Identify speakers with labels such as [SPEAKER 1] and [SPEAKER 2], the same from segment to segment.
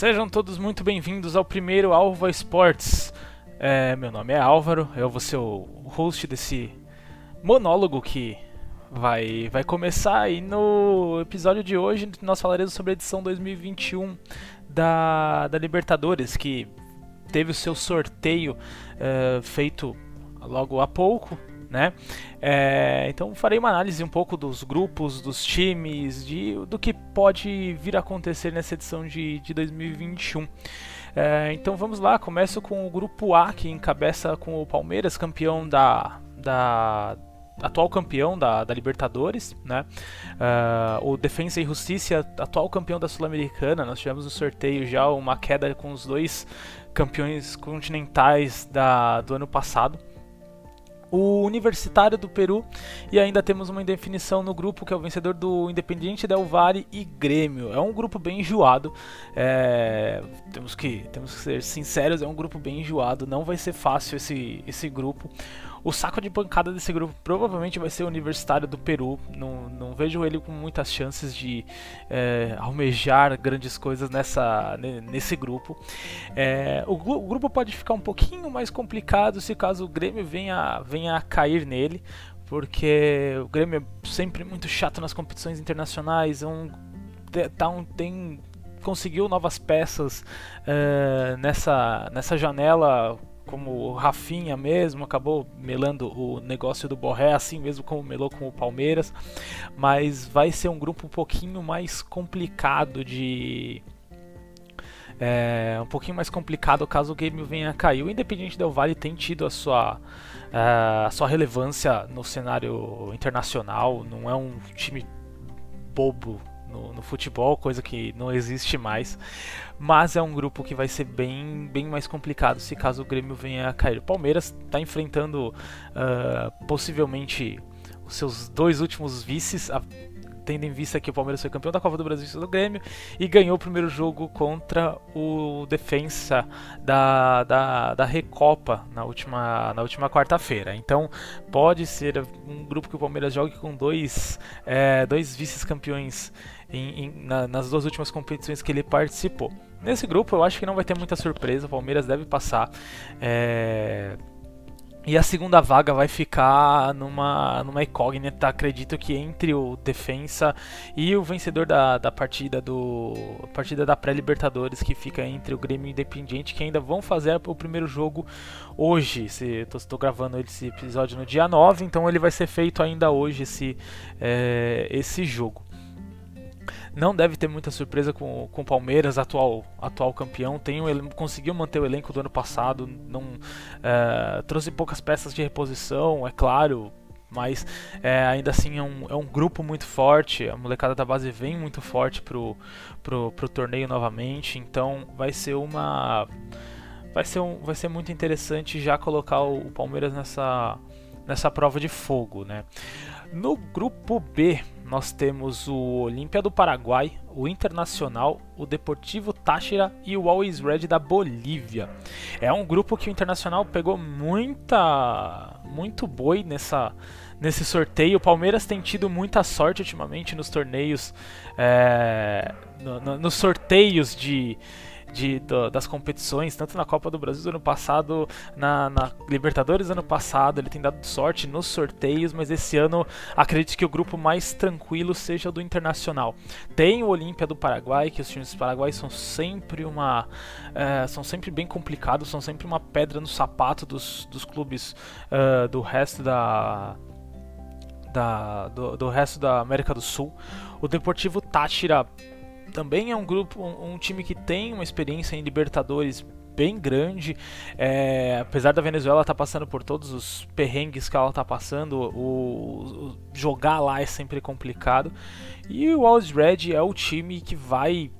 [SPEAKER 1] Sejam todos muito bem-vindos ao primeiro Alva Sports. É, meu nome é Álvaro, eu vou ser o host desse monólogo que vai, vai começar. E no episódio de hoje nós falaremos sobre a edição 2021 da, da Libertadores, que teve o seu sorteio uh, feito logo há pouco, né? É, então farei uma análise um pouco dos grupos, dos times, de, do que pode vir a acontecer nessa edição de, de 2021. É, então vamos lá, começo com o grupo A, que encabeça com o Palmeiras, campeão da, da atual campeão da, da Libertadores, né? Uh, o Defensa e Justiça, atual campeão da Sul-Americana. Nós tivemos no sorteio já uma queda com os dois campeões continentais da, do ano passado o Universitário do Peru e ainda temos uma indefinição no grupo que é o vencedor do Independiente Del Valle e Grêmio. É um grupo bem enjoado, é, temos, que, temos que ser sinceros, é um grupo bem enjoado, não vai ser fácil esse, esse grupo. O saco de pancada desse grupo provavelmente vai ser o Universitário do Peru. Não, não vejo ele com muitas chances de é, almejar grandes coisas nessa, nesse grupo. É, o, o, grupo pode ficar um pouquinho mais complicado se caso o Grêmio venha, venha a cair nele, porque o Grêmio é sempre muito chato nas competições internacionais. É um, tá um, tem conseguiu novas peças uh, nessa, nessa janela como o Rafinha mesmo, acabou melando o negócio do Borré, assim mesmo como melou com o Palmeiras, mas vai ser um grupo um pouquinho mais complicado de. É, um pouquinho mais complicado caso o game venha a cair. O Independente Del Vale tem tido a sua, é, a sua relevância no cenário internacional, não é um time bobo no, no, futebol, coisa que não existe mais. Mas é um grupo que vai ser bem, bem mais complicado se caso o Grêmio venha a cair. O Palmeiras está enfrentando uh, possivelmente os seus dois últimos vices. A, tendo em vista que o Palmeiras foi campeão da Copa do Brasil do Grêmio e ganhou o primeiro jogo contra o Defensa da, da, da Recopa na última, na última quarta-feira. Então pode ser um grupo que o Palmeiras jogue com dois, é, dois vices-campeões em, em, na, nas duas últimas competições que ele participou. Nesse grupo eu acho que não vai ter muita surpresa, o Palmeiras deve passar. É... E a segunda vaga vai ficar numa, numa incógnita, acredito que entre o defensa e o vencedor da, da partida do partida da pré-libertadores, que fica entre o Grêmio e o Independiente, que ainda vão fazer o primeiro jogo hoje. Estou gravando esse episódio no dia 9, então ele vai ser feito ainda hoje esse, é, esse jogo. Não deve ter muita surpresa com, com o Palmeiras, atual, atual campeão. Tem um, conseguiu manter o elenco do ano passado, não é, trouxe poucas peças de reposição, é claro, mas é, ainda assim é um, é um grupo muito forte. A molecada da base vem muito forte pro, pro, pro torneio novamente, então vai ser uma. Vai ser, um, vai ser muito interessante já colocar o, o Palmeiras nessa, nessa prova de fogo, né? No grupo B, nós temos o Olímpia do Paraguai, o Internacional, o Deportivo Táchira e o Always Red da Bolívia. É um grupo que o Internacional pegou muita muito boi nessa nesse sorteio. O Palmeiras tem tido muita sorte ultimamente nos torneios, é, no, no, nos sorteios de de, das competições, tanto na Copa do Brasil do ano passado, na, na, Libertadores do ano passado, ele tem dado sorte nos sorteios, mas esse ano acredito que o grupo mais tranquilo seja o do Internacional. Tem o Olímpia do Paraguai, que os times do Paraguai são sempre uma. É, são sempre bem complicados, são sempre uma pedra no sapato dos, dos clubes uh, do resto da. Da, do, do resto da América do Sul. O Deportivo Táchira também é um grupo, um, um time que tem uma experiência em Libertadores bem grande. É, apesar da Venezuela estar tá passando por todos os perrengues que ela está passando, o, o, jogar lá é sempre complicado. E o Always Red é o time que vai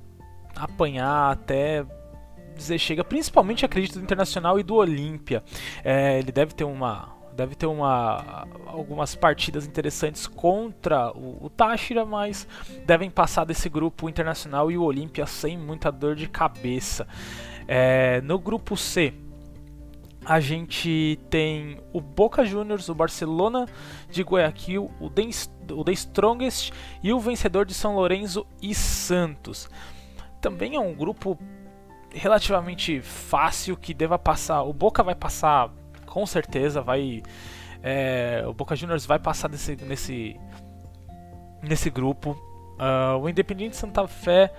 [SPEAKER 1] apanhar até dizer chega, principalmente acredito do Internacional e do Olímpia. É, ele deve ter uma deve ter uma, algumas partidas interessantes contra o, o Táchira, mas devem passar desse grupo internacional e o Olímpia sem muita dor de cabeça. É, no grupo C, a gente tem o Boca Juniors, o Barcelona de Guayaquil, o The, o The Strongest e o vencedor de São Lourenço e Santos. Também é um grupo relativamente fácil que deva passar. O Boca vai passar com certeza, vai. É, o Boca Juniors vai passar nesse, nesse, nesse grupo. Uh, o Independiente Santa Fé.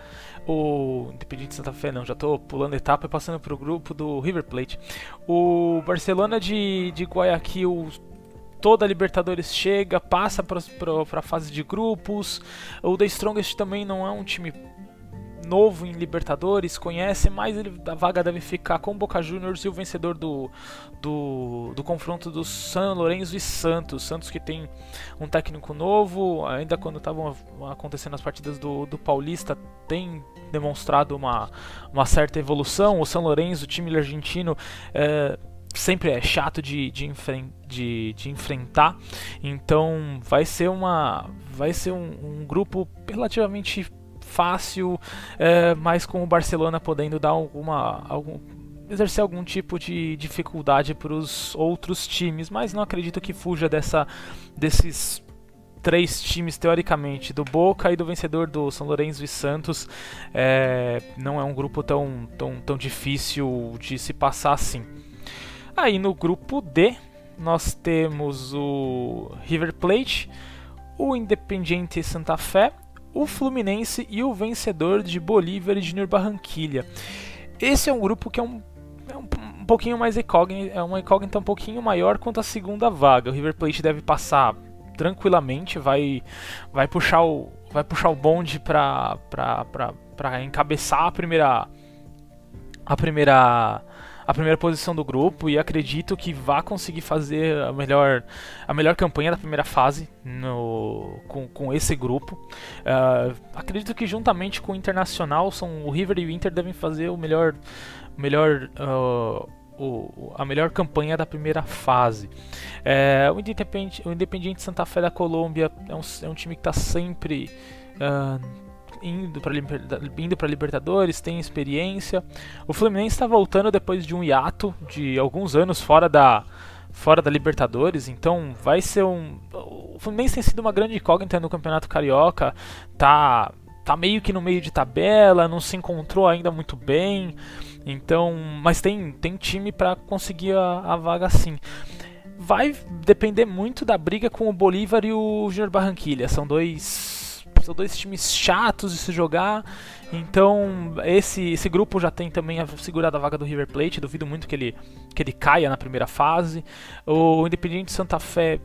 [SPEAKER 1] O Independiente Santa Fé, não, já estou pulando etapa e passando para o grupo do River Plate. O Barcelona de, de Guayaquil toda a Libertadores chega, passa para a fase de grupos. O The Strongest também não é um time novo em Libertadores, conhece, mas ele, a vaga deve ficar com o Boca Juniors e o vencedor do, do, do confronto do San Lorenzo e Santos. Santos que tem um técnico novo, ainda quando estavam acontecendo as partidas do, do Paulista, tem demonstrado uma, uma certa evolução. O San Lorenzo, o time argentino, é, sempre é chato de, de, enfren de, de, enfrentar. Então vai ser uma vai ser um, um grupo relativamente fácil, é, mas com o Barcelona podendo dar alguma algum, exercer algum tipo de dificuldade para os outros times, mas não acredito que fuja dessa desses três times teoricamente do Boca e do vencedor do São Lourenço e Santos é, não é um grupo tão, tão, tão difícil de se passar assim. Aí no grupo D nós temos o River Plate, o Independiente Santa Fé, o Fluminense e o vencedor de Bolívar e Junior Barranquilha. Esse é um grupo que é um, é um, um pouquinho mais incógnito, é uma incógnita um pouquinho maior quanto à segunda vaga. O River Plate deve passar tranquilamente, vai, vai puxar o vai puxar o bonde para encabeçar a primeira a primeira a primeira posição do grupo e acredito que vá conseguir fazer a melhor, a melhor campanha da primeira fase no, com, com esse grupo. Uh, acredito que juntamente com o Internacional, são, o River e o Inter devem fazer o melhor, melhor uh, o, a melhor campanha da primeira fase. É, o, Independiente, o Independiente Santa Fé da Colômbia é um, é um time que está sempre uh, indo para para Libertadores, tem experiência. O Fluminense está voltando depois de um hiato de alguns anos fora da fora da Libertadores, então vai ser um o Fluminense tem sido uma grande incógnita no Campeonato Carioca, tá tá meio que no meio de tabela, não se encontrou ainda muito bem. Então, mas tem tem time para conseguir a, a vaga sim vai depender muito da briga com o Bolívar e o Junior Barranquilha. São dois são dois times chatos de se jogar. Então, esse, esse grupo já tem também a segurada vaga do River Plate. Duvido muito que ele, que ele caia na primeira fase. O Independiente Santa Fé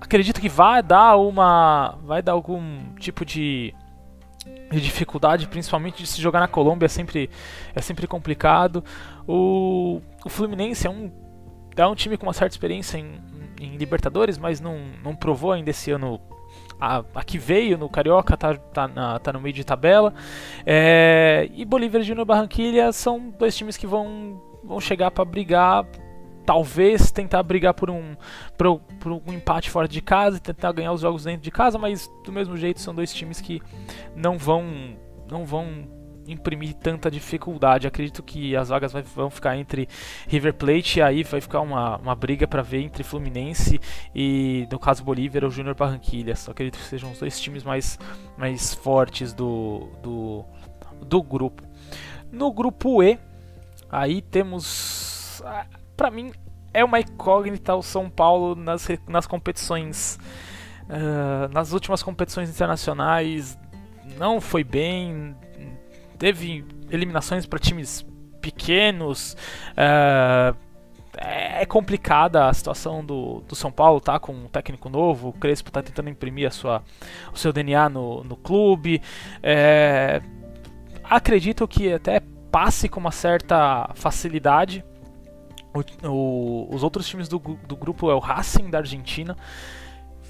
[SPEAKER 1] acredito que vai dar uma. vai dar algum tipo de, de dificuldade, principalmente de se jogar na Colômbia, é sempre, é sempre complicado. O, o Fluminense é um, é um time com uma certa experiência em, em Libertadores, mas não, não provou ainda esse ano a, a que veio no Carioca, tá, tá, na, tá no meio de tabela. É, e Bolívar e Barranquilha são dois times que vão, vão chegar para brigar. Talvez tentar brigar por um, por, por um empate fora de casa tentar ganhar os jogos dentro de casa, mas do mesmo jeito são dois times que não vão, não vão imprimir tanta dificuldade. Acredito que as vagas vai, vão ficar entre River Plate e aí vai ficar uma, uma briga para ver entre Fluminense e, no caso, Bolívar ou Júnior Barranquilha. Só acredito que sejam os dois times mais, mais fortes do, do, do grupo. No grupo E, aí temos. Para mim, é uma incógnita o São Paulo nas, nas competições. Uh, nas últimas competições internacionais não foi bem, teve eliminações para times pequenos. Uh, é complicada a situação do, do São Paulo, tá? Com um técnico novo, o Crespo tá tentando imprimir a sua, o seu DNA no, no clube. É, acredito que até passe com uma certa facilidade. O, o, os outros times do, do grupo é o Racing da Argentina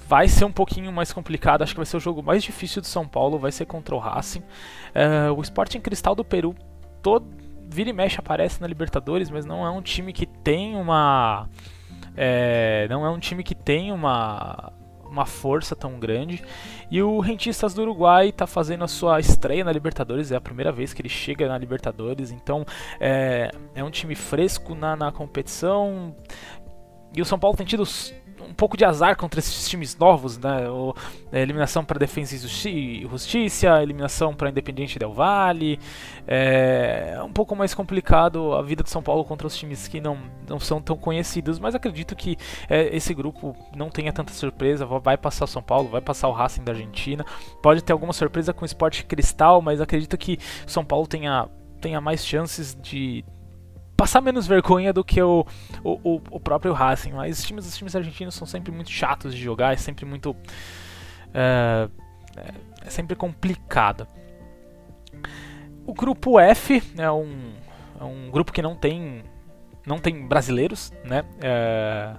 [SPEAKER 1] vai ser um pouquinho mais complicado. Acho que vai ser o jogo mais difícil do São Paulo, vai ser contra o Racing. Uh, o Sporting Cristal do Peru, todo vira e mexe aparece na Libertadores, mas não é um time que tem uma é, não é um time que tem uma uma força tão grande. E o Rentistas do Uruguai está fazendo a sua estreia na Libertadores, é a primeira vez que ele chega na Libertadores, então é, é um time fresco na, na competição. E o São Paulo tem tido um pouco de azar contra esses times novos, né? O, a eliminação para Defesa e Justiça, eliminação para Independiente Del Valle. É um pouco mais complicado a vida de São Paulo contra os times que não, não são tão conhecidos, mas acredito que é, esse grupo não tenha tanta surpresa. Vai passar o São Paulo, vai passar o Racing da Argentina. Pode ter alguma surpresa com o Sport Cristal, mas acredito que São Paulo tenha, tenha mais chances de passar menos vergonha do que o, o, o próprio Racing. Mas os times, os times argentinos são sempre muito chatos de jogar, é sempre muito. É, é sempre complicado. O grupo F é um, é um grupo que não tem não tem brasileiros, né? É,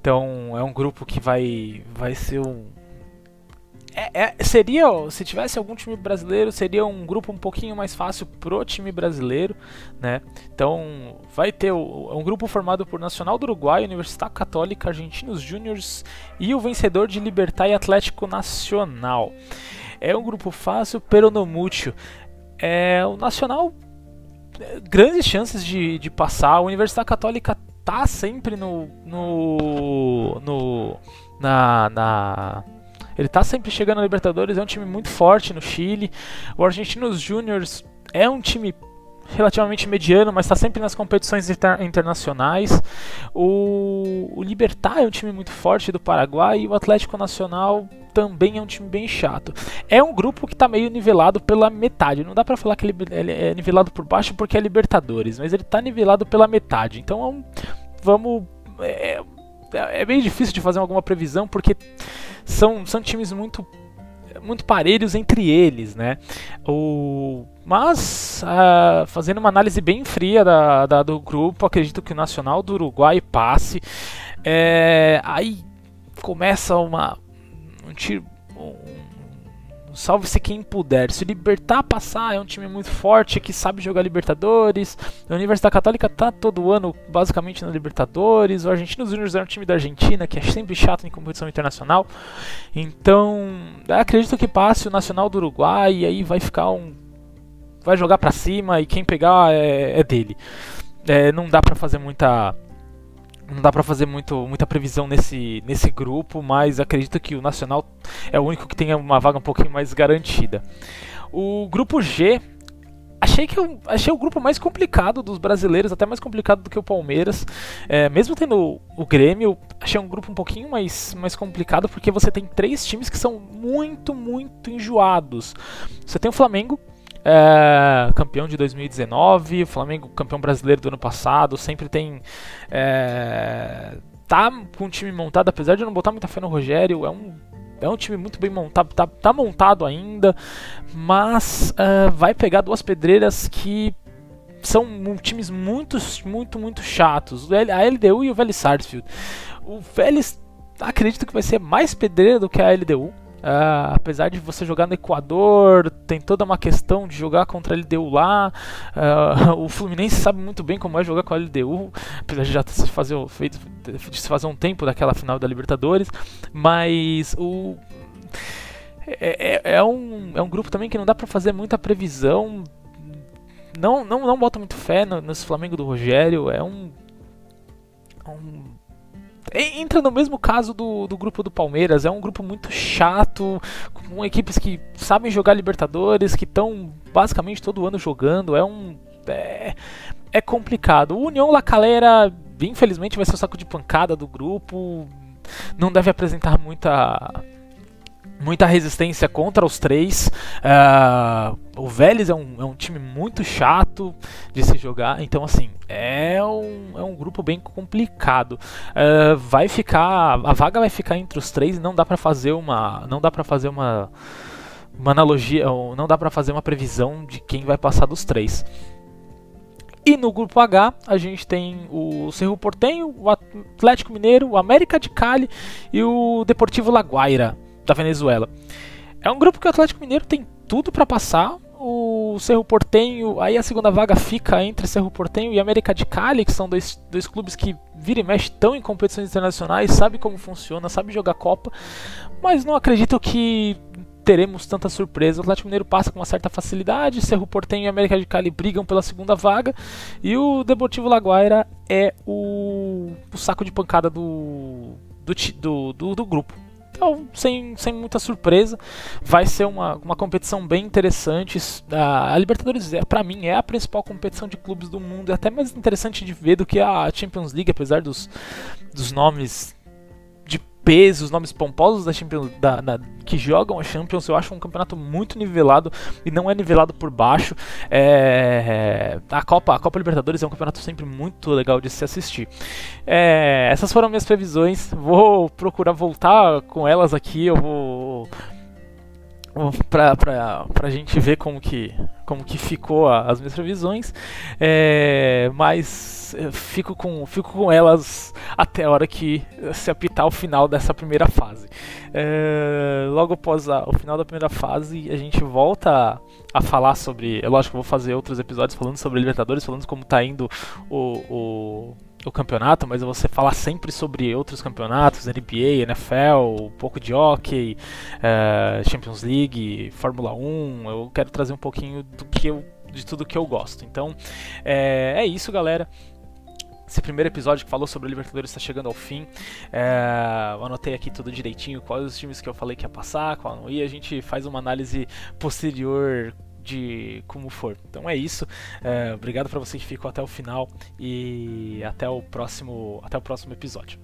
[SPEAKER 1] então é um grupo que vai vai ser um é, é, seria, se tivesse algum time brasileiro, seria um grupo um pouquinho mais fácil pro time brasileiro, né? Então, vai ter o, um grupo formado por Nacional do Uruguai, Universidade Católica, Argentinos Júniors e o vencedor de Libertar e Atlético Nacional. É um grupo fácil, pero no mucho. É, o Nacional, é, grandes chances de, de passar. A Universidade Católica tá sempre no, no, no na, na ele tá sempre chegando na Libertadores, é um time muito forte no Chile. O Argentinos Júniors é um time relativamente mediano, mas está sempre nas competições inter internacionais. O, o Libertar é um time muito forte do Paraguai e o Atlético Nacional também é um time bem chato. É um grupo que está meio nivelado pela metade. Não dá para falar que ele, é nivelado por baixo porque é Libertadores, mas ele está nivelado pela metade. Então vamos. É, é, é bem difícil de fazer alguma previsão porque são, são times muito muito parelhos entre eles, né? O, mas, uh, fazendo uma análise bem fria da, da, do grupo, acredito que o Nacional do Uruguai passe. É, aí começa uma, um tiro, um, salve-se quem puder. Se o Libertar passar, é um time muito forte que sabe jogar Libertadores. A Universidade Católica tá todo ano basicamente na Libertadores. O Argentinos Juniors é um time da Argentina que é sempre chato em competição internacional. Então, acredito que passe o Nacional do Uruguai e aí vai ficar um. Vai jogar para cima e quem pegar é, é dele. É, não dá para fazer muita não dá para fazer muito, muita previsão nesse, nesse grupo, mas acredito que o Nacional é o único que tem uma vaga um pouquinho mais garantida. O grupo G, achei que eu achei o grupo mais complicado dos brasileiros, até mais complicado do que o Palmeiras. É, mesmo tendo o Grêmio, achei um grupo um pouquinho mais, mais complicado porque você tem três times que são muito, muito enjoados. Você tem o Flamengo, é, campeão de 2019, o Flamengo campeão brasileiro do ano passado, sempre tem. É, tá com um time montado, apesar de não botar muita fé no Rogério, é um. É um time muito bem montado, tá, tá montado ainda, mas uh, vai pegar duas pedreiras que são times muito, muito, muito chatos. A LDU e o Vélez Sarsfield. O Vélez acredito que vai ser mais pedreira do que a LDU. Uh, apesar de você jogar no Equador, tem toda uma questão de jogar contra a LDU lá. Uh, o Fluminense sabe muito bem como é jogar com a LDU, apesar de já se fazer, feito, se fazer um tempo daquela final da Libertadores. Mas o. É, é, é um, é um grupo também que não dá para fazer muita previsão. Não, não, não bota muito fé no, nesse Flamengo do Rogério. É um. É um entra no mesmo caso do, do grupo do Palmeiras. É um grupo muito chato, com equipes que sabem jogar Libertadores, que estão basicamente todo ano jogando. É um. É, é complicado. O União La Calera, infelizmente, vai ser o saco de pancada do grupo. Não deve apresentar muita muita resistência contra os três. Uh, o Vélez é um, é um time muito chato de se jogar, então assim é um, é um grupo bem complicado. Uh, vai ficar a vaga vai ficar entre os três, não dá para fazer uma não dá para fazer uma uma analogia, não dá para fazer uma previsão de quem vai passar dos três. E no grupo H a gente tem o Cerro Portenho, o Atlético Mineiro, o América de Cali e o Deportivo Laguaira da Venezuela. É um grupo que o Atlético Mineiro tem tudo para passar. O Cerro Portenho, aí a segunda vaga fica entre Cerro Portenho e América de Cali, que são dois, dois clubes que vira e mexe estão em competições internacionais, sabe como funciona, sabe jogar Copa, mas não acredito que teremos tanta surpresa. O Atlético Mineiro passa com uma certa facilidade, Cerro Portenho e América de Cali brigam pela segunda vaga, e o Deportivo Laguaira é o, o saco de pancada do, do, do, do, do grupo. Então, sem, sem muita surpresa, vai ser uma, uma competição bem interessante. A, a Libertadores, é, para mim, é a principal competição de clubes do mundo. É até mais interessante de ver do que a Champions League, apesar dos, dos nomes peso, os nomes pomposos da Champions, da, da, que jogam a Champions, eu acho um campeonato muito nivelado e não é nivelado por baixo. É, a Copa, a Copa Libertadores é um campeonato sempre muito legal de se assistir. É, essas foram minhas previsões. Vou procurar voltar com elas aqui. Eu vou pra, pra, pra gente ver como que, como que ficou a, as minhas previsões. É, mas fico com, fico com elas até a hora que se apitar o final dessa primeira fase. É, logo após a, o final da primeira fase, a gente volta a, a falar sobre. É lógico que eu vou fazer outros episódios falando sobre Libertadores, falando como está indo o, o o campeonato, mas você falar sempre sobre outros campeonatos, NBA, NFL, um pouco de hockey, uh, Champions League, Fórmula 1. Eu quero trazer um pouquinho do que eu, de tudo que eu gosto. Então é, é isso, galera. Esse primeiro episódio que falou sobre o Libertadores está chegando ao fim. É, eu anotei aqui tudo direitinho, quais os times que eu falei que ia passar, qual não ia. A gente faz uma análise posterior de como for. Então é isso. É, obrigado para você que ficou até o final e até o próximo, até o próximo episódio.